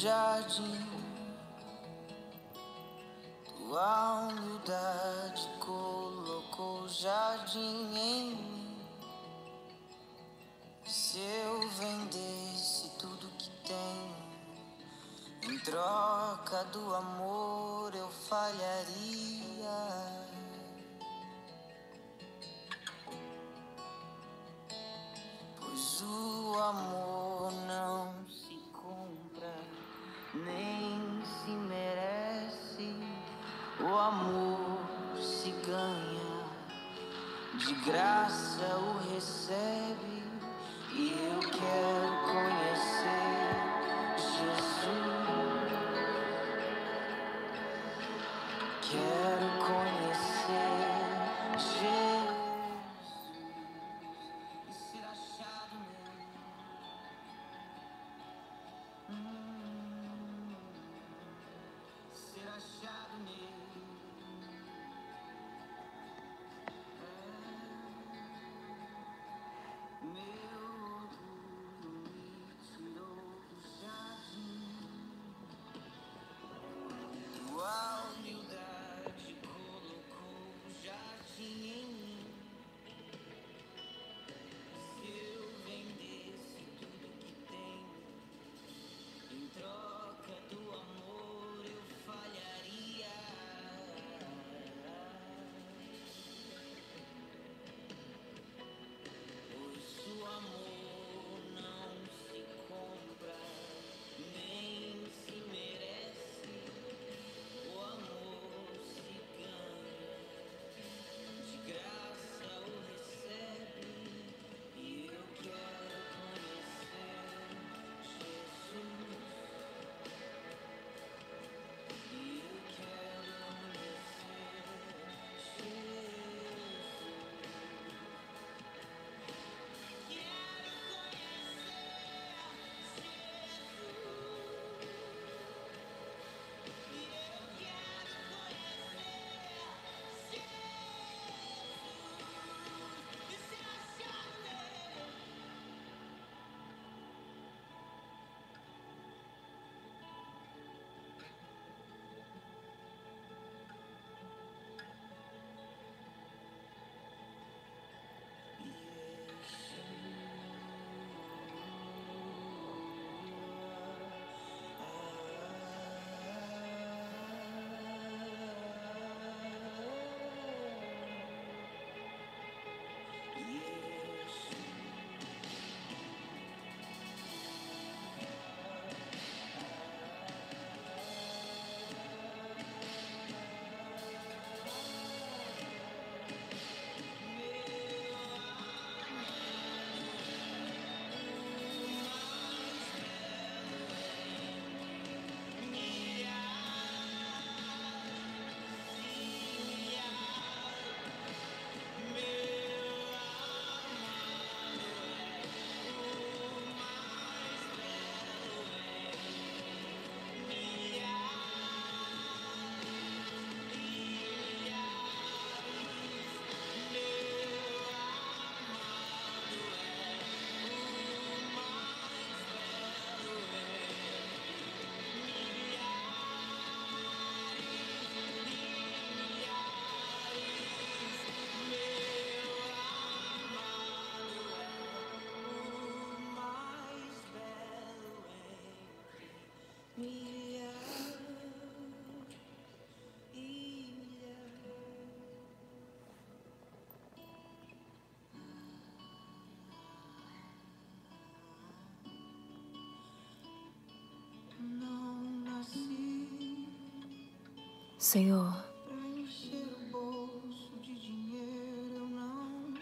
jardim. Tua humildade colocou jardim em mim. Se eu vendesse tudo que tenho, em troca do amor eu falharia.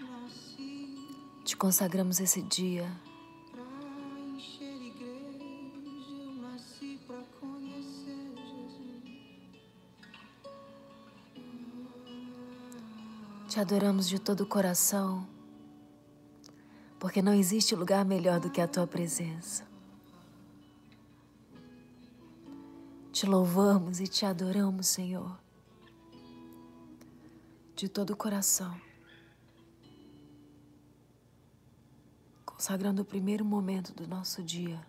Nasci te consagramos esse dia. Te adoramos de todo o coração, porque não existe lugar melhor do que a tua presença. Te louvamos e te adoramos, Senhor, de todo o coração. Consagrando o primeiro momento do nosso dia.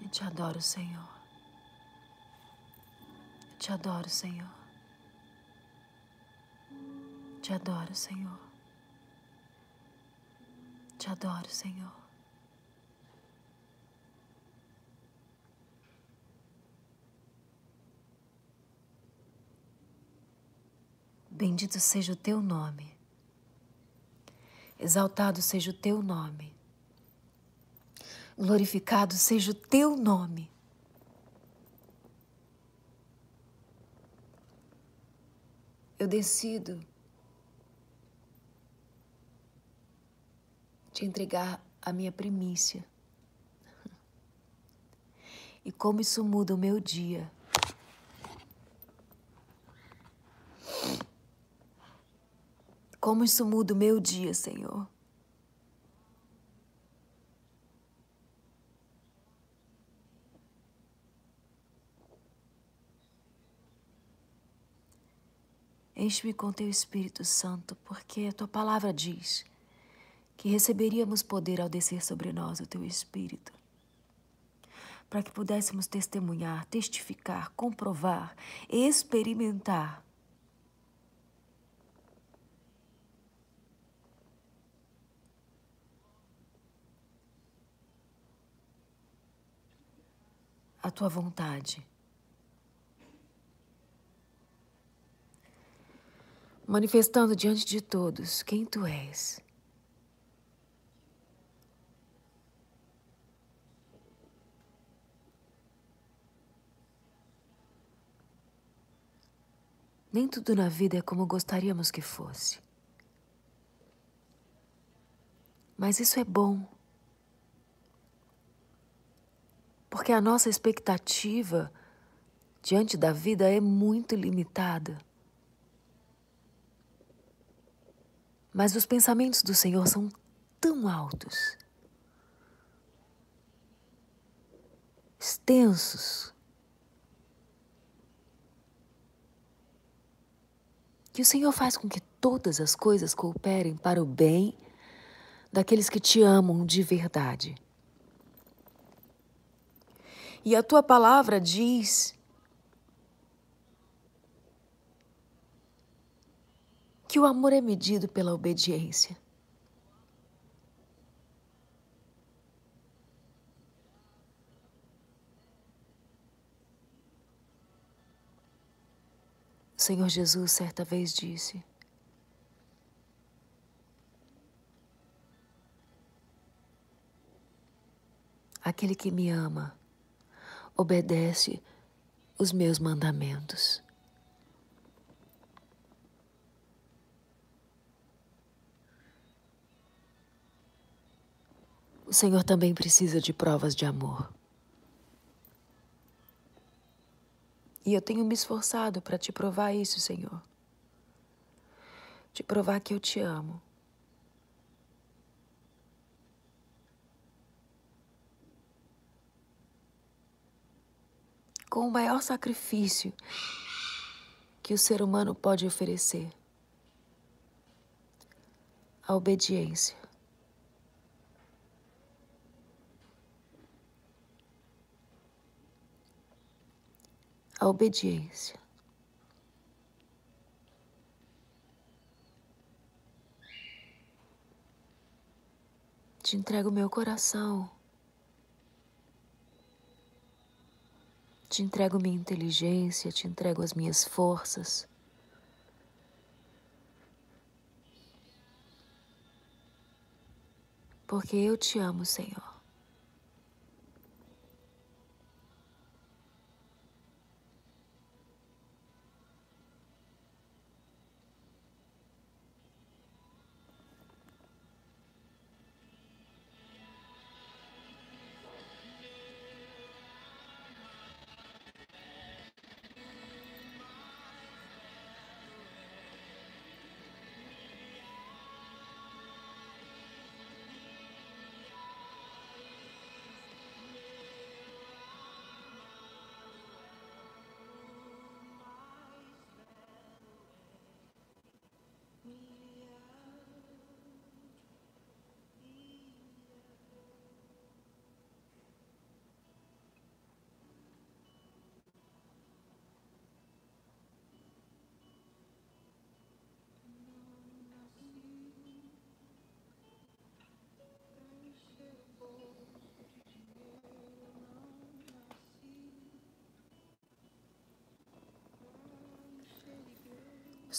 Eu te adoro, Senhor. Eu te adoro, Senhor. Te adoro, Senhor. Te adoro, Senhor. Bendito seja o teu nome. Exaltado seja o teu nome. Glorificado seja o teu nome. Eu decido te entregar a minha primícia. E como isso muda o meu dia. Como isso muda o meu dia, Senhor. Enche-me com teu Espírito Santo, porque a tua palavra diz que receberíamos poder ao descer sobre nós o teu Espírito, para que pudéssemos testemunhar, testificar, comprovar, experimentar a tua vontade. Manifestando diante de todos quem tu és. Nem tudo na vida é como gostaríamos que fosse. Mas isso é bom. Porque a nossa expectativa diante da vida é muito limitada. Mas os pensamentos do Senhor são tão altos, extensos, que o Senhor faz com que todas as coisas cooperem para o bem daqueles que te amam de verdade. E a tua palavra diz que o amor é medido pela obediência. O Senhor Jesus certa vez disse: Aquele que me ama obedece os meus mandamentos. O Senhor também precisa de provas de amor. E eu tenho me esforçado para te provar isso, Senhor. Te provar que eu te amo. com o maior sacrifício que o ser humano pode oferecer a obediência. A obediência. Te entrego meu coração. Te entrego minha inteligência, te entrego as minhas forças. Porque eu te amo, Senhor.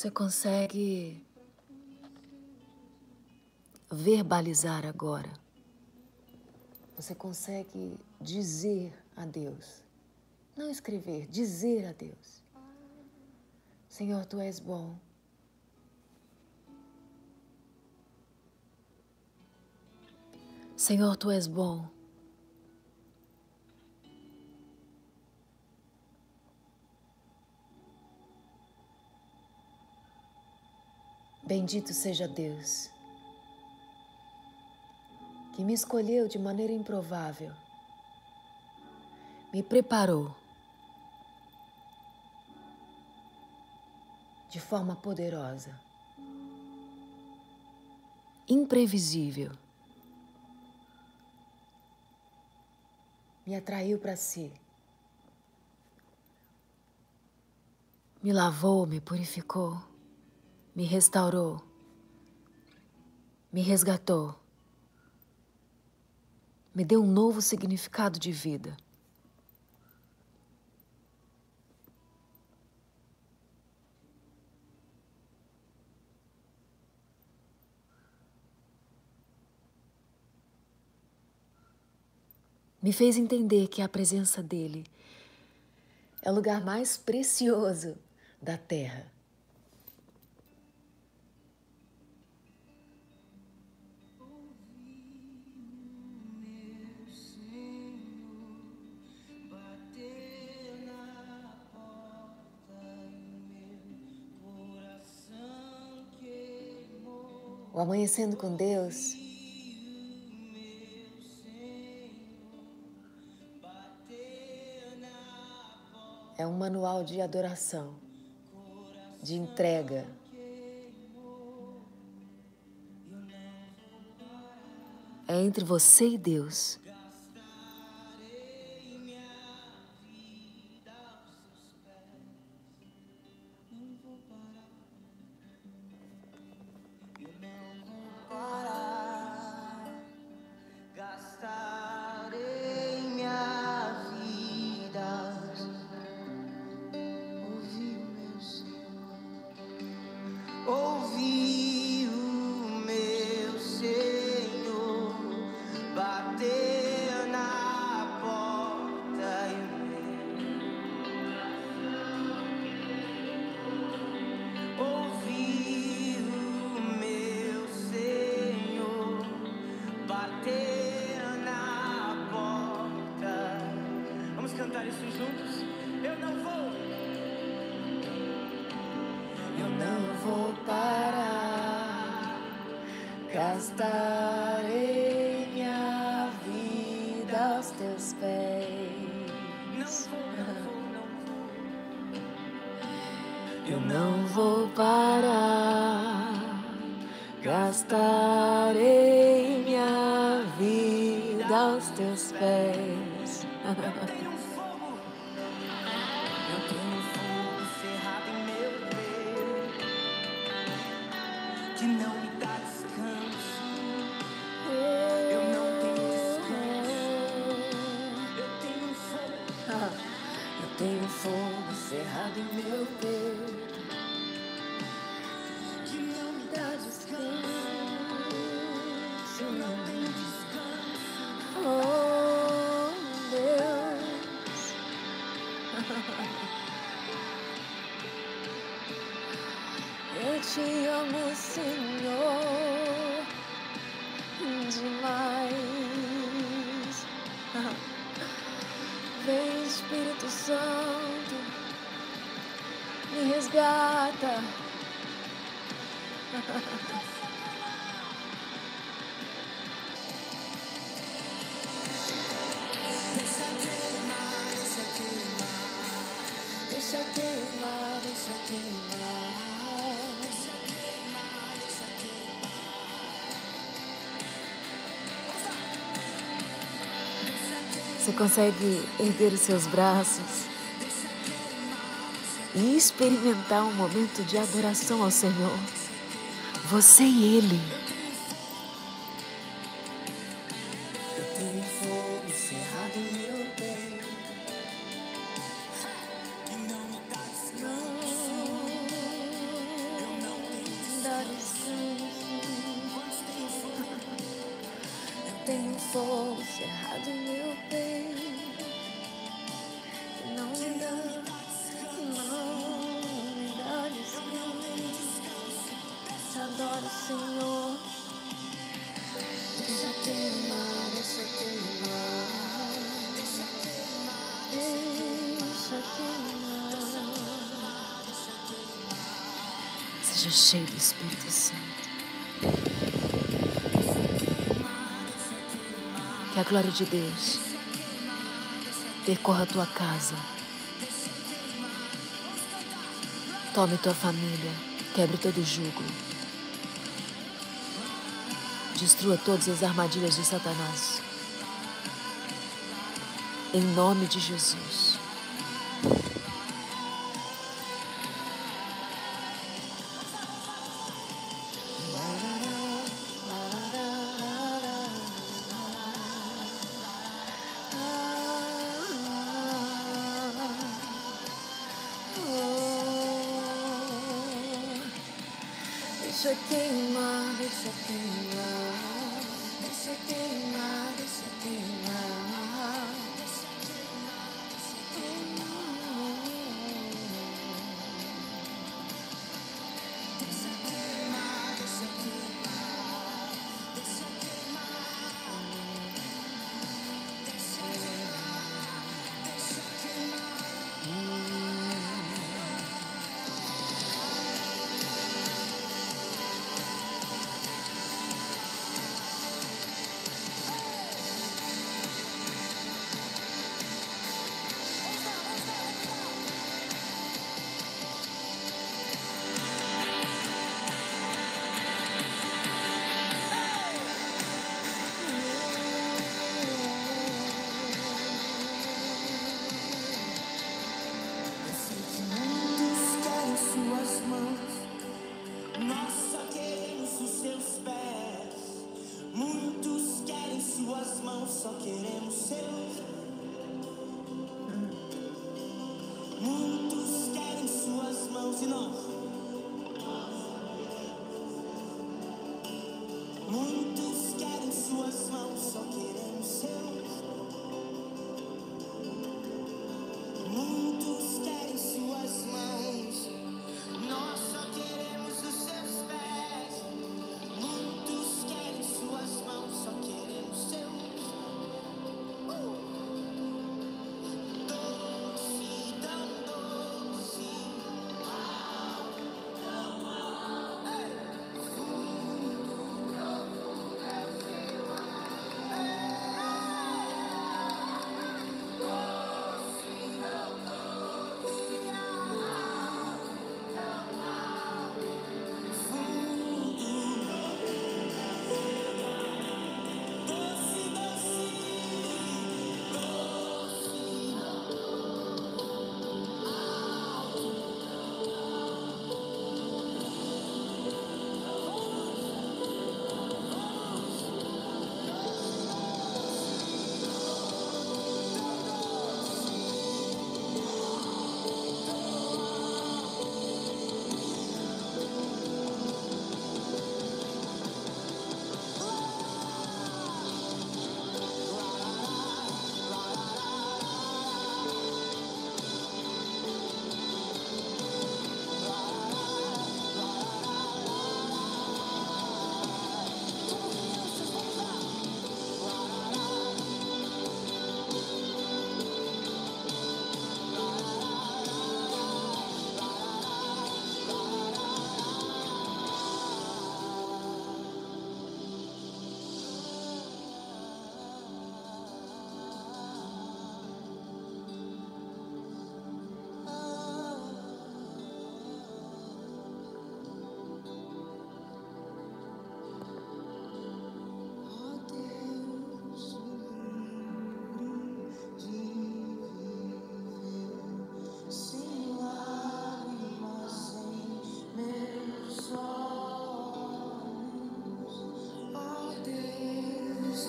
Você consegue verbalizar agora? Você consegue dizer a Deus? Não escrever, dizer a Deus: Senhor, tu és bom. Senhor, tu és bom. Bendito seja Deus, que me escolheu de maneira improvável, me preparou de forma poderosa, imprevisível. me atraiu para si. Me lavou, me purificou, me restaurou, me resgatou, me deu um novo significado de vida. me fez entender que a presença dele é o lugar mais precioso da terra. Amanhecendo com Deus é um manual de adoração, de entrega. É entre você e Deus. Vamos cantar isso juntos? Eu não vou. Eu não vou parar, gastarei minha vida aos teus pés. Não vou, não vou, não vou. Eu não vou parar. Você consegue erguer os seus braços e experimentar um momento de adoração ao Senhor. Você e Ele. glória de Deus percorra a tua casa. Tome tua família, quebre todo jugo. Destrua todas as armadilhas de Satanás. Em nome de Jesus.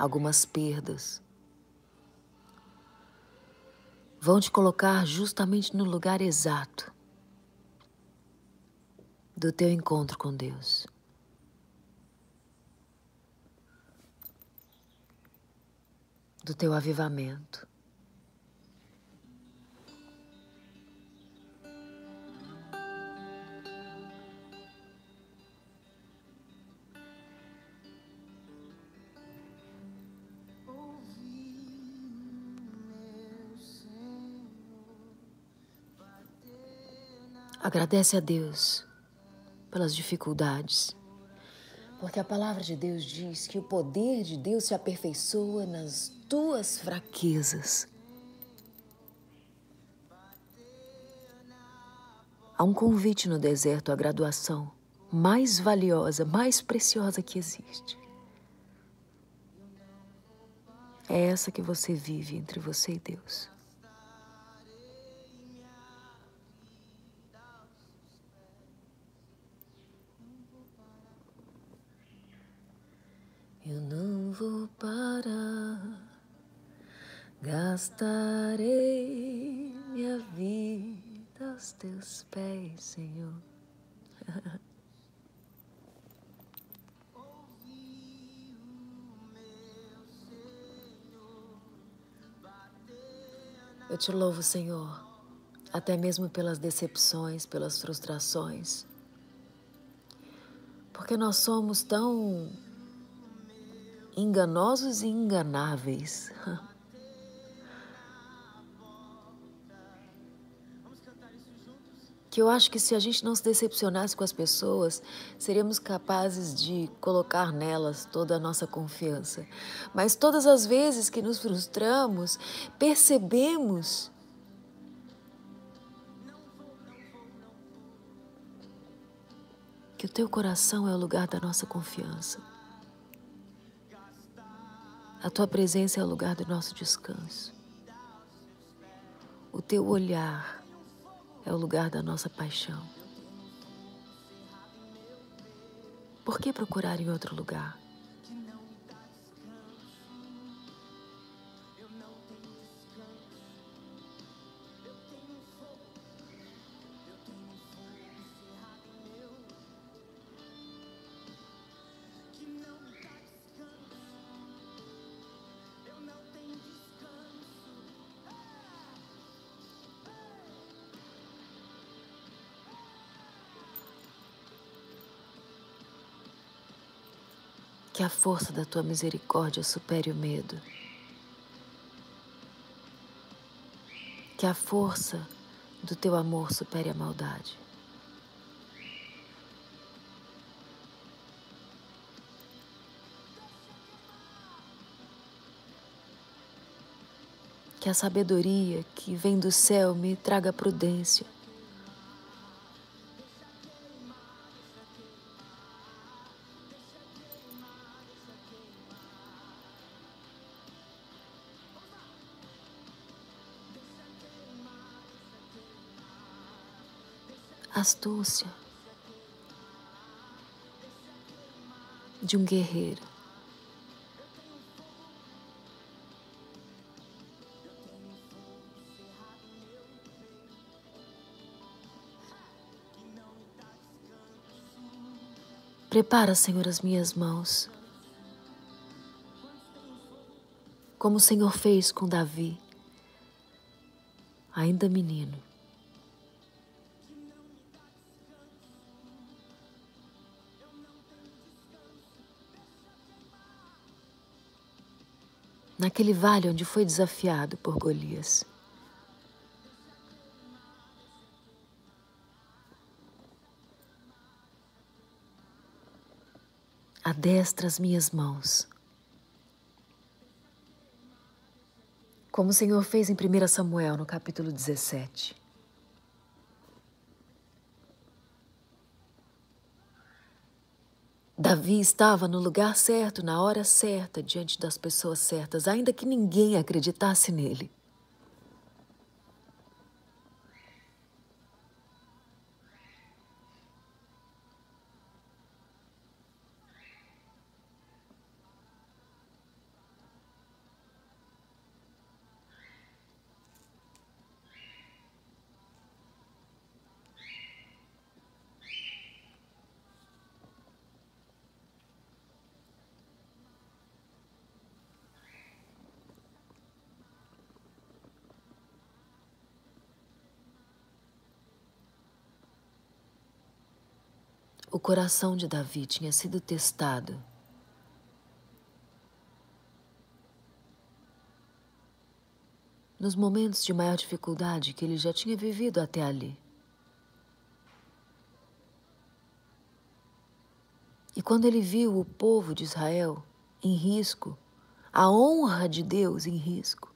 algumas perdas. Vão te colocar justamente no lugar exato do teu encontro com Deus. Do teu avivamento. Agradece a Deus pelas dificuldades, porque a palavra de Deus diz que o poder de Deus se aperfeiçoa nas tuas fraquezas. Há um convite no deserto à graduação mais valiosa, mais preciosa que existe. É essa que você vive entre você e Deus. Eu não vou parar, gastarei minha vida aos teus pés, Senhor. Eu te louvo, Senhor, até mesmo pelas decepções, pelas frustrações, porque nós somos tão enganosos e enganáveis. Que eu acho que se a gente não se decepcionasse com as pessoas, seríamos capazes de colocar nelas toda a nossa confiança. Mas todas as vezes que nos frustramos, percebemos que o teu coração é o lugar da nossa confiança. A tua presença é o lugar do nosso descanso. O teu olhar é o lugar da nossa paixão. Por que procurar em outro lugar? Força da tua misericórdia supere o medo. Que a força do teu amor supere a maldade. Que a sabedoria que vem do céu me traga prudência. Astúcia de um guerreiro. Prepara, Senhor, as minhas mãos, como o Senhor fez com Davi, ainda menino. Naquele vale onde foi desafiado por Golias. Adestra as minhas mãos. Como o Senhor fez em 1 Samuel, no capítulo 17. Davi estava no lugar certo, na hora certa, diante das pessoas certas, ainda que ninguém acreditasse nele. O coração de Davi tinha sido testado. Nos momentos de maior dificuldade que ele já tinha vivido até ali. E quando ele viu o povo de Israel em risco, a honra de Deus em risco,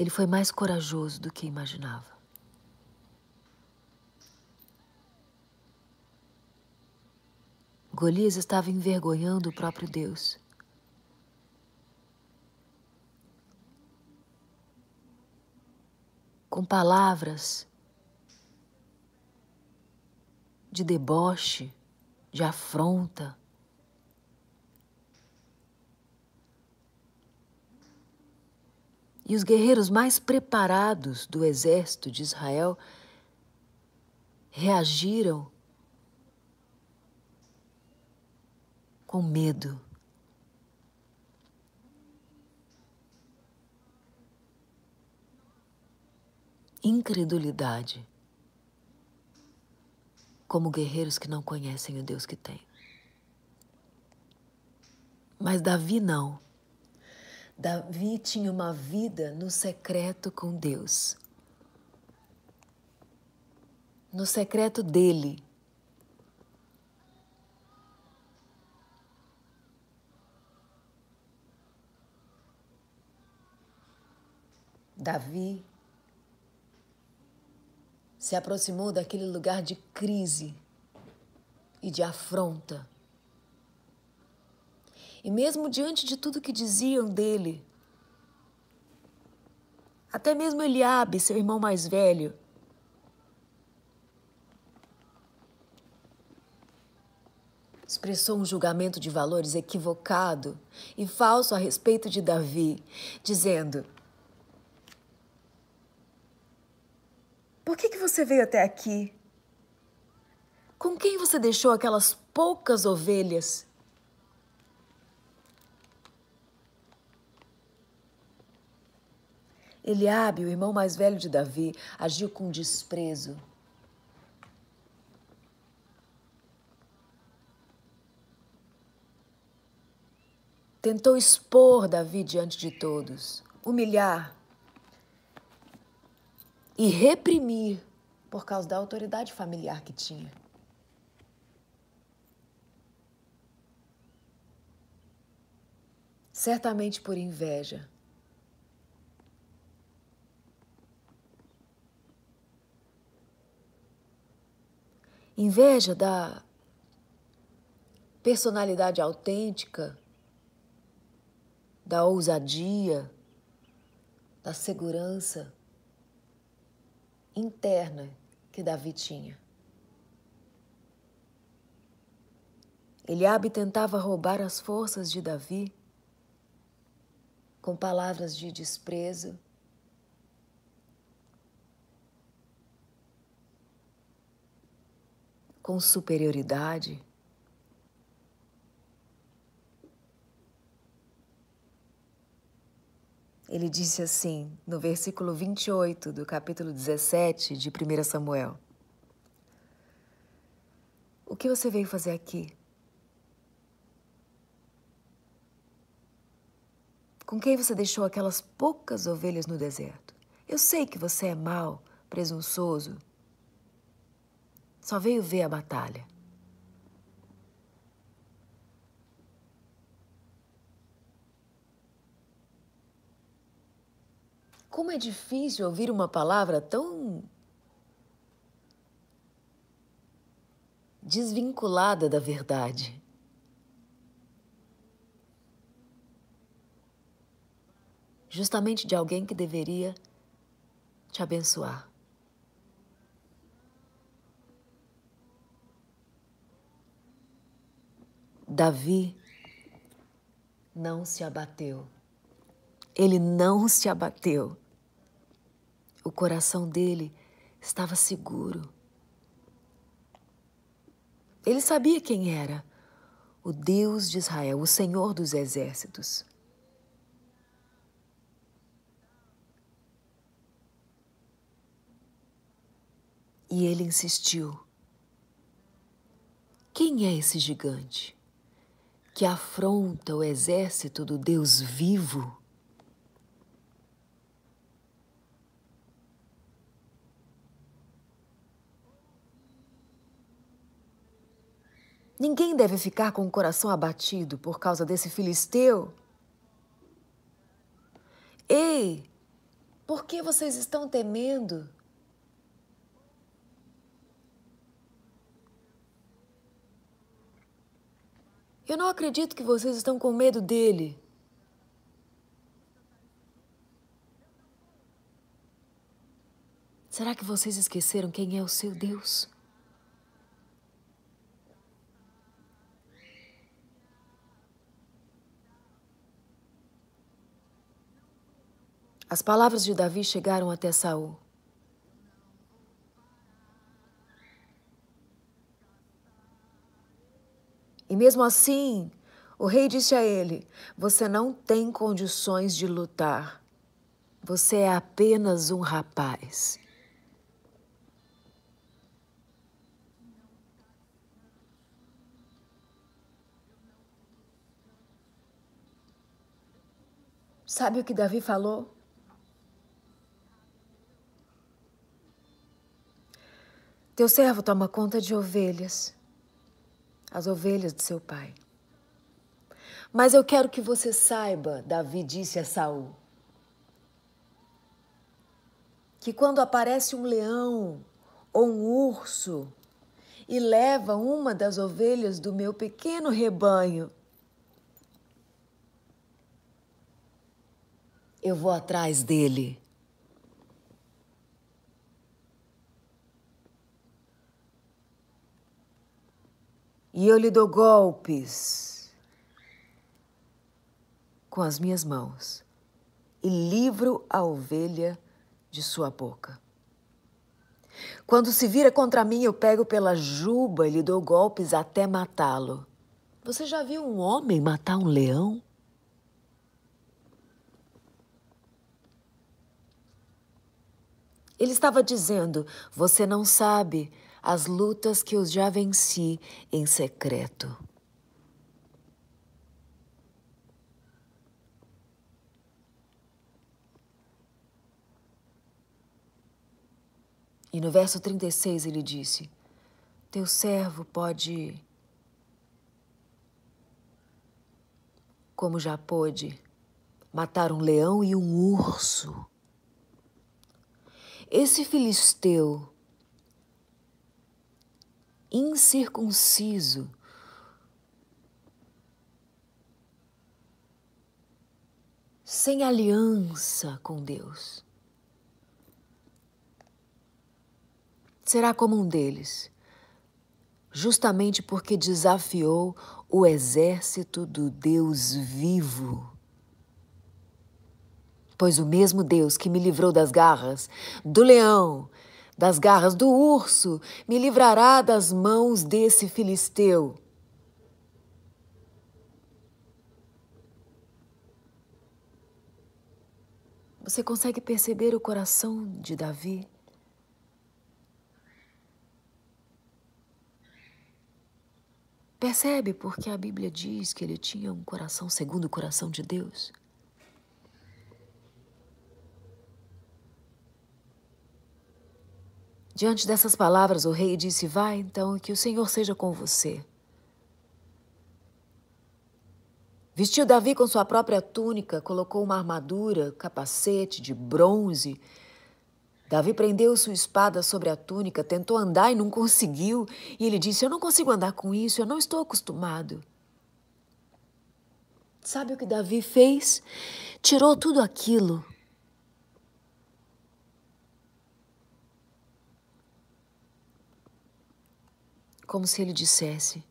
ele foi mais corajoso do que imaginava. Golias estava envergonhando o próprio Deus. Com palavras de deboche, de afronta, E os guerreiros mais preparados do exército de Israel reagiram com medo. Incredulidade, como guerreiros que não conhecem o Deus que tem. Mas Davi não. Davi tinha uma vida no secreto com Deus. No secreto dele. Davi se aproximou daquele lugar de crise e de afronta e mesmo diante de tudo que diziam dele, até mesmo Eliabe, seu irmão mais velho, expressou um julgamento de valores equivocado e falso a respeito de Davi, dizendo: Por que, que você veio até aqui? Com quem você deixou aquelas poucas ovelhas? Eliabe, o irmão mais velho de Davi, agiu com desprezo. Tentou expor Davi diante de todos, humilhar e reprimir por causa da autoridade familiar que tinha. Certamente por inveja. Inveja da personalidade autêntica, da ousadia, da segurança interna que Davi tinha. Eliabe tentava roubar as forças de Davi com palavras de desprezo com superioridade. Ele disse assim, no versículo 28 do capítulo 17 de 1 Samuel: O que você veio fazer aqui? Com quem você deixou aquelas poucas ovelhas no deserto? Eu sei que você é mau, presunçoso, só veio ver a batalha. Como é difícil ouvir uma palavra tão desvinculada da verdade. Justamente de alguém que deveria te abençoar. Davi não se abateu. Ele não se abateu. O coração dele estava seguro. Ele sabia quem era o Deus de Israel, o Senhor dos exércitos. E ele insistiu: Quem é esse gigante? Que afronta o exército do Deus vivo? Ninguém deve ficar com o coração abatido por causa desse filisteu. Ei, por que vocês estão temendo? Eu não acredito que vocês estão com medo dele. Será que vocês esqueceram quem é o seu Deus? As palavras de Davi chegaram até Saul. E mesmo assim, o rei disse a ele: Você não tem condições de lutar. Você é apenas um rapaz. Sabe o que Davi falou? Teu servo toma conta de ovelhas, as ovelhas de seu pai. Mas eu quero que você saiba, Davi disse a Saul, que quando aparece um leão ou um urso e leva uma das ovelhas do meu pequeno rebanho, eu vou atrás dele e eu lhe dou golpes com as minhas mãos e livro a ovelha de sua boca. Quando se vira contra mim, eu pego pela juba e lhe dou golpes até matá-lo. Você já viu um homem matar um leão? Ele estava dizendo: Você não sabe as lutas que eu já venci em secreto. E no verso 36 ele disse: Teu servo pode, como já pôde, matar um leão e um urso. Esse filisteu incircunciso. Sem aliança com Deus. Será como um deles, justamente porque desafiou o exército do Deus vivo. Pois o mesmo Deus que me livrou das garras do leão das garras do urso, me livrará das mãos desse filisteu. Você consegue perceber o coração de Davi? Percebe porque a Bíblia diz que ele tinha um coração segundo o coração de Deus? Diante dessas palavras, o rei disse: Vai então, que o Senhor seja com você. Vestiu Davi com sua própria túnica, colocou uma armadura, capacete de bronze. Davi prendeu sua espada sobre a túnica, tentou andar e não conseguiu. E ele disse: Eu não consigo andar com isso, eu não estou acostumado. Sabe o que Davi fez? Tirou tudo aquilo como se ele dissesse: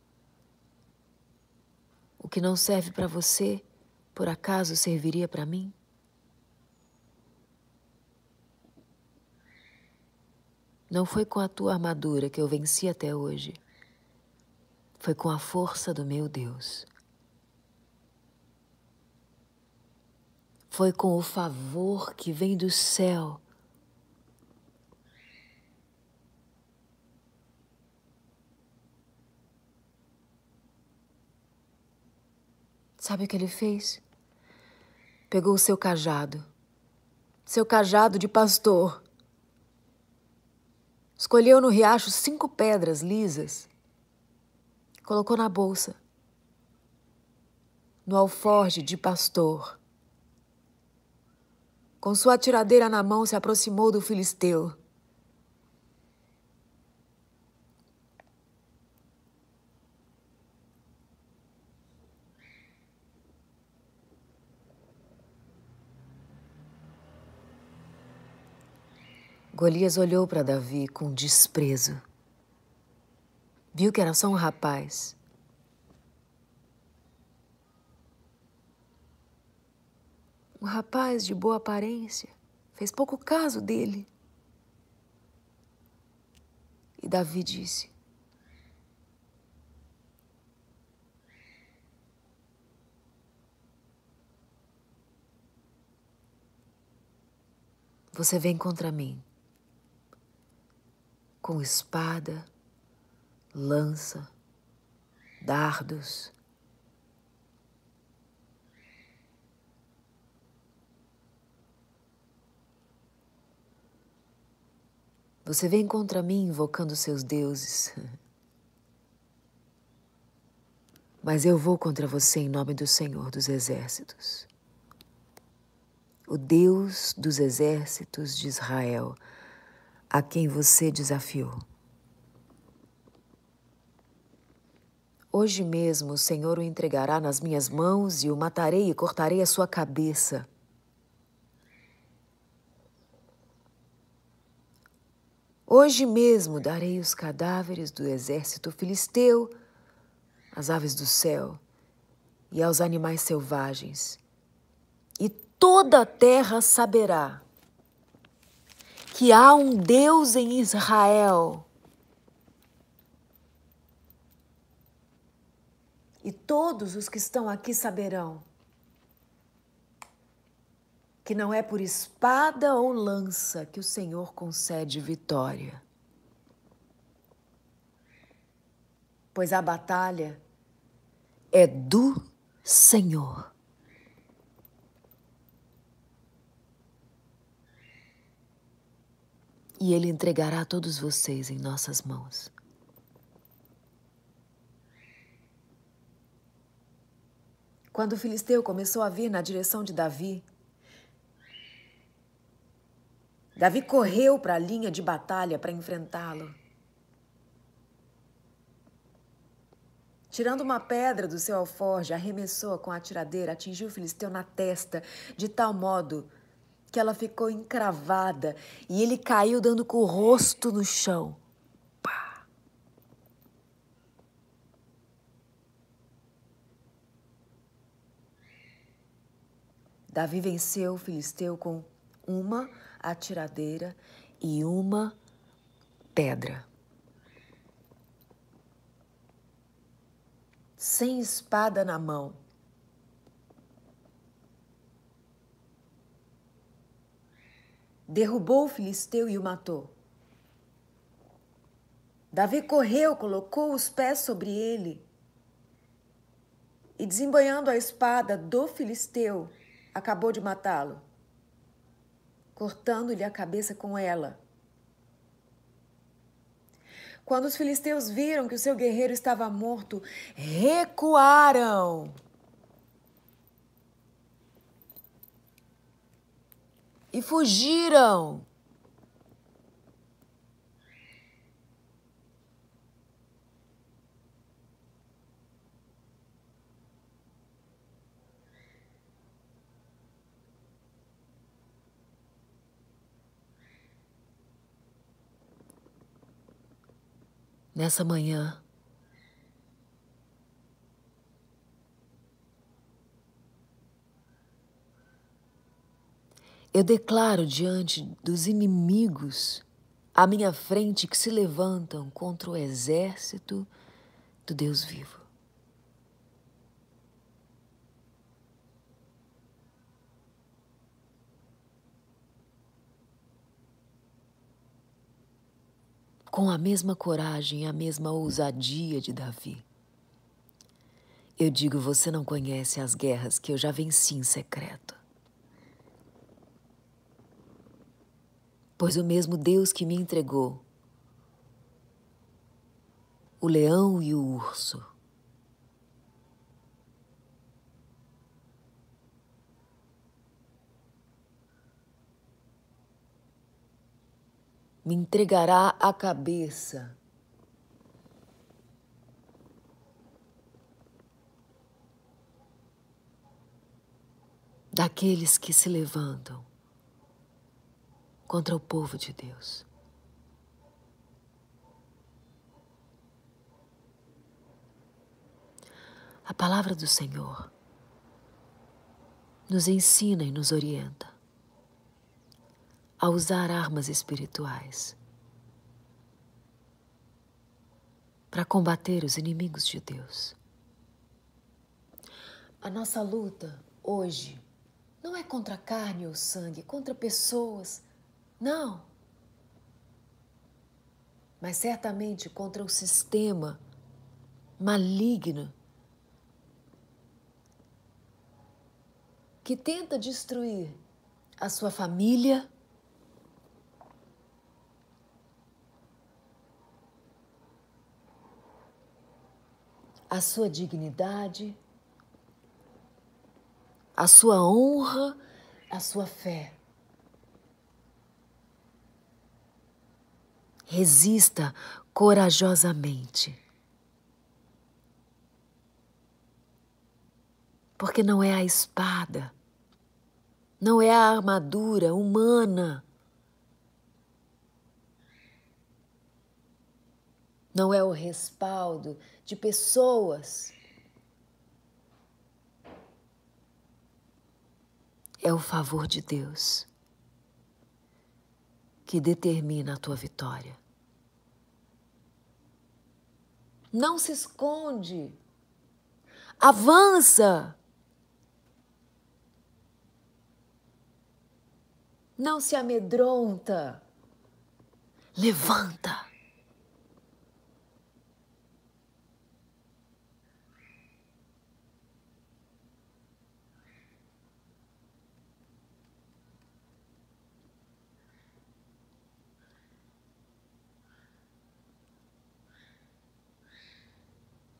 O que não serve para você, por acaso serviria para mim? Não foi com a tua armadura que eu venci até hoje. Foi com a força do meu Deus. Foi com o favor que vem do céu Sabe o que ele fez? Pegou o seu cajado, seu cajado de pastor. Escolheu no riacho cinco pedras lisas, colocou na bolsa, no alforge de pastor. Com sua tiradeira na mão, se aproximou do filisteu. Golias olhou para Davi com desprezo. Viu que era só um rapaz. Um rapaz de boa aparência. Fez pouco caso dele. E Davi disse: Você vem contra mim com espada, lança, dardos. Você vem contra mim invocando seus deuses. Mas eu vou contra você em nome do Senhor dos Exércitos. O Deus dos exércitos de Israel a quem você desafiou. Hoje mesmo o Senhor o entregará nas minhas mãos e o matarei e cortarei a sua cabeça. Hoje mesmo darei os cadáveres do exército filisteu às aves do céu e aos animais selvagens, e toda a terra saberá que há um Deus em Israel. E todos os que estão aqui saberão que não é por espada ou lança que o Senhor concede vitória. Pois a batalha é do Senhor. E Ele entregará todos vocês em nossas mãos. Quando o filisteu começou a vir na direção de Davi, Davi correu para a linha de batalha para enfrentá-lo. Tirando uma pedra do seu alforje, arremessou-a com a tiradeira, atingiu o filisteu na testa, de tal modo que ela ficou encravada e ele caiu dando com o rosto no chão. Pá. Davi venceu o filisteu com uma atiradeira e uma pedra. Sem espada na mão. Derrubou o filisteu e o matou. Davi correu, colocou os pés sobre ele e, desembanhando a espada do filisteu, acabou de matá-lo, cortando-lhe a cabeça com ela. Quando os filisteus viram que o seu guerreiro estava morto, recuaram. E fugiram. Nessa manhã, Eu declaro diante dos inimigos à minha frente que se levantam contra o exército do Deus vivo. Com a mesma coragem e a mesma ousadia de Davi. Eu digo, você não conhece as guerras que eu já venci em secreto. Pois o mesmo Deus que me entregou o leão e o urso me entregará a cabeça. Daqueles que se levantam contra o povo de Deus. A palavra do Senhor nos ensina e nos orienta a usar armas espirituais para combater os inimigos de Deus. A nossa luta hoje não é contra carne ou sangue, contra pessoas, não. Mas certamente contra o sistema maligno que tenta destruir a sua família, a sua dignidade, a sua honra, a sua fé. Resista corajosamente. Porque não é a espada, não é a armadura humana não é o respaldo de pessoas. É o favor de Deus que determina a tua vitória. Não se esconde. Avança. Não se amedronta. Levanta.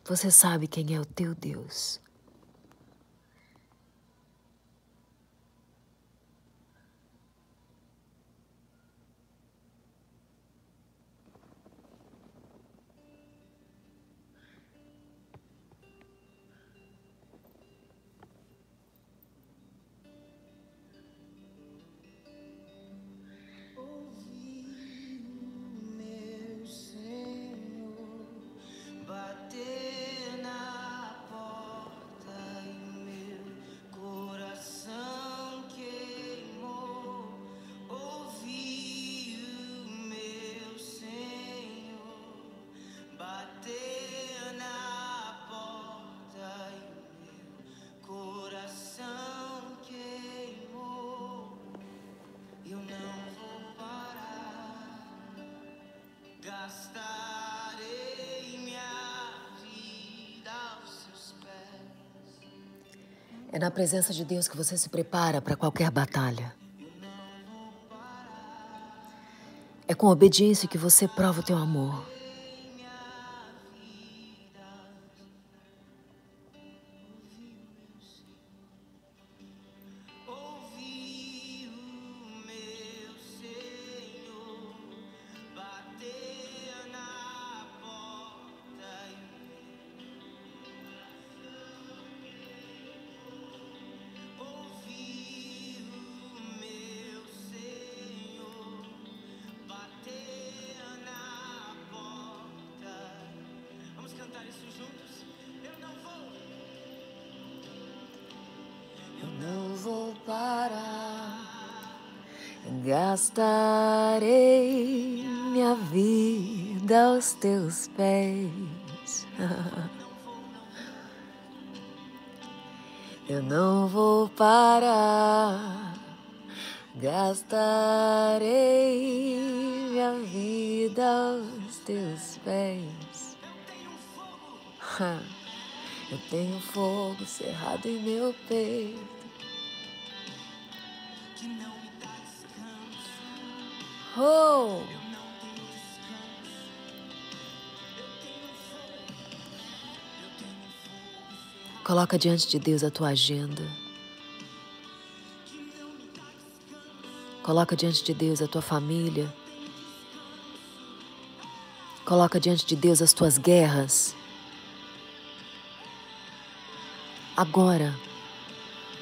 Você sabe quem é o teu Deus. É na presença de Deus que você se prepara para qualquer batalha. É com obediência que você prova o teu amor. Eu não vou parar. Gastarei minha vida aos teus pés. Eu tenho fogo cerrado em meu peito. que não me dá descanso. Oh! Coloca diante de Deus a tua agenda. Coloca diante de Deus a tua família. Coloca diante de Deus as tuas guerras. Agora,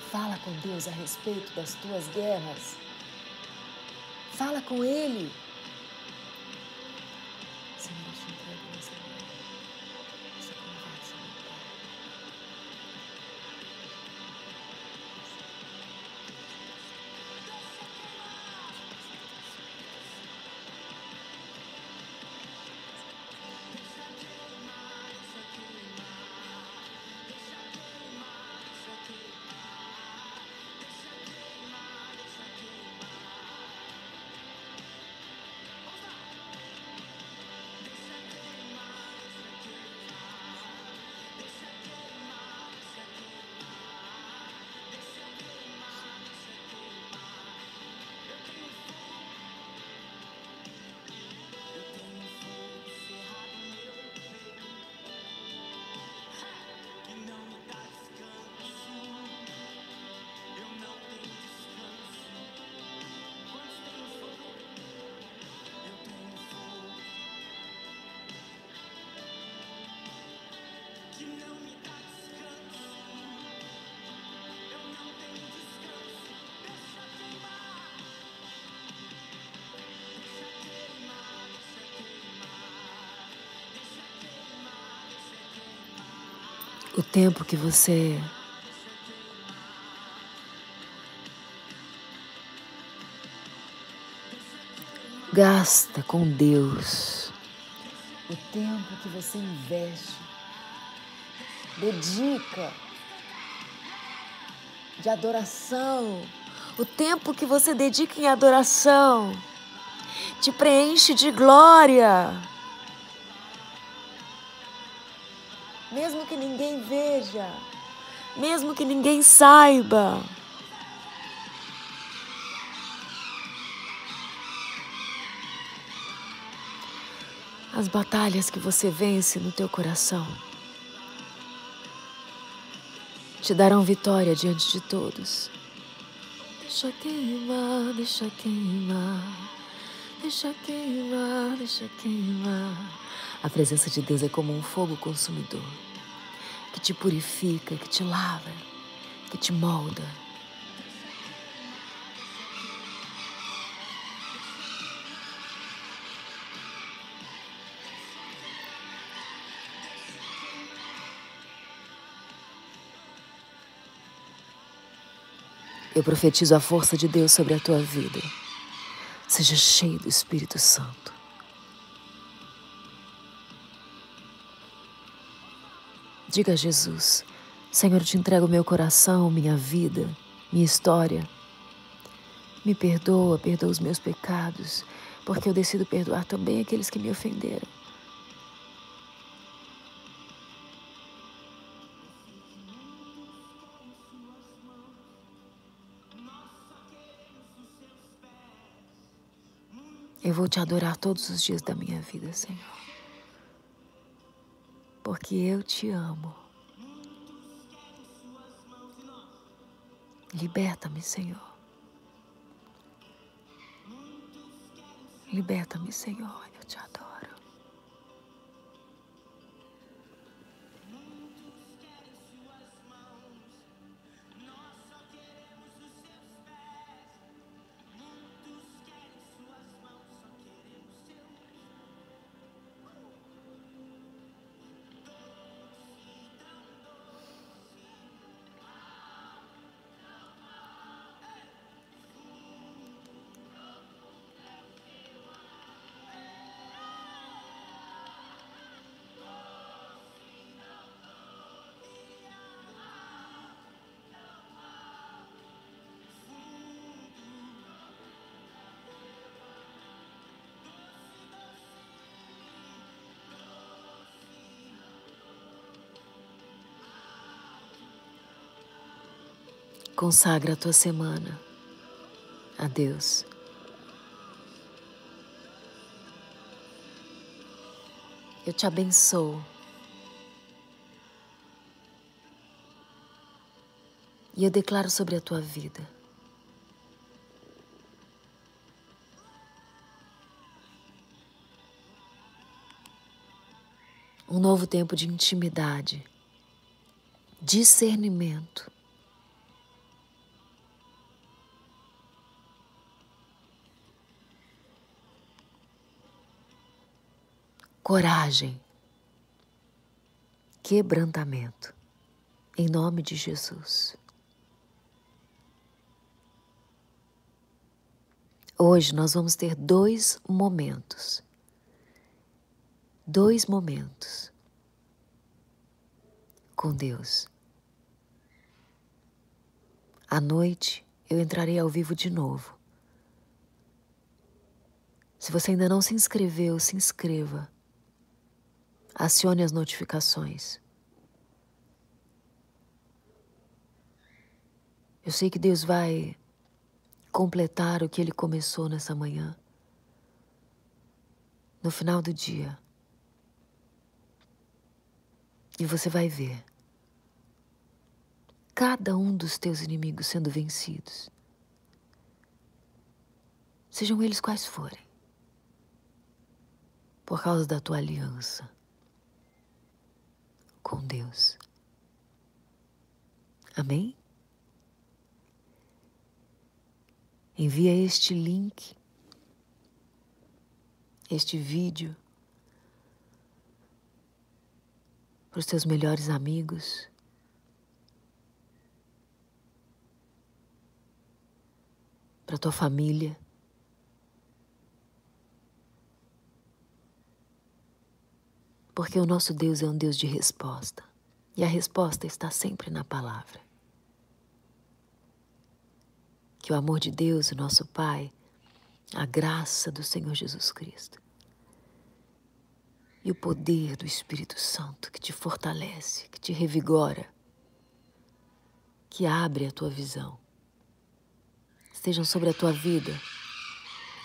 fala com Deus a respeito das tuas guerras. Fala com Ele. O tempo que você gasta com Deus, o tempo que você investe, dedica de adoração, o tempo que você dedica em adoração, te preenche de glória. Veja, mesmo que ninguém saiba. As batalhas que você vence no teu coração te darão vitória diante de todos. Deixa queimar, deixa queimar, deixa queimar, deixa queimar. A presença de Deus é como um fogo consumidor que te purifica, que te lava, que te molda. Eu profetizo a força de Deus sobre a tua vida. Seja cheio do Espírito Santo. Diga a Jesus: Senhor, te entrego meu coração, minha vida, minha história. Me perdoa, perdoa os meus pecados, porque eu decido perdoar também aqueles que me ofenderam. Eu vou te adorar todos os dias da minha vida, Senhor. Porque eu te amo. Liberta-me, Senhor. Liberta-me, Senhor. Consagra a tua semana a Deus. Eu te abençoo. E eu declaro sobre a tua vida. Um novo tempo de intimidade, discernimento. Coragem, quebrantamento, em nome de Jesus. Hoje nós vamos ter dois momentos. Dois momentos com Deus. À noite eu entrarei ao vivo de novo. Se você ainda não se inscreveu, se inscreva. Acione as notificações. Eu sei que Deus vai completar o que ele começou nessa manhã. No final do dia. E você vai ver cada um dos teus inimigos sendo vencidos. Sejam eles quais forem. Por causa da tua aliança com Deus. Amém? Envia este link, este vídeo, para os teus melhores amigos. Para tua família. Porque o nosso Deus é um Deus de resposta. E a resposta está sempre na palavra. Que o amor de Deus, o nosso Pai, a graça do Senhor Jesus Cristo e o poder do Espírito Santo que te fortalece, que te revigora, que abre a tua visão, estejam sobre a tua vida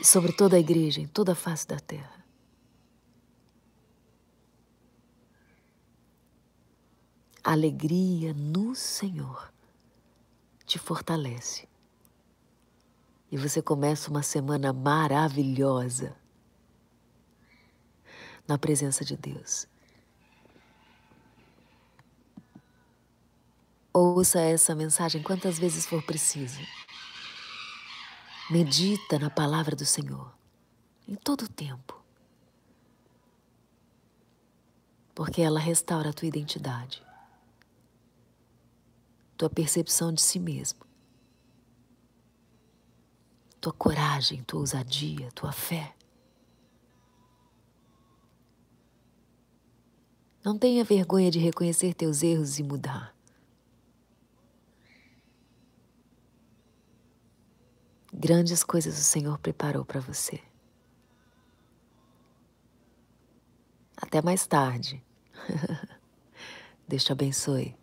e sobre toda a igreja em toda a face da terra. Alegria no Senhor te fortalece e você começa uma semana maravilhosa na presença de Deus. Ouça essa mensagem quantas vezes for preciso. Medita na palavra do Senhor em todo o tempo. Porque ela restaura a tua identidade, tua percepção de si mesmo tua coragem, tua ousadia, tua fé. Não tenha vergonha de reconhecer teus erros e mudar. Grandes coisas o Senhor preparou para você. Até mais tarde. Deus te abençoe.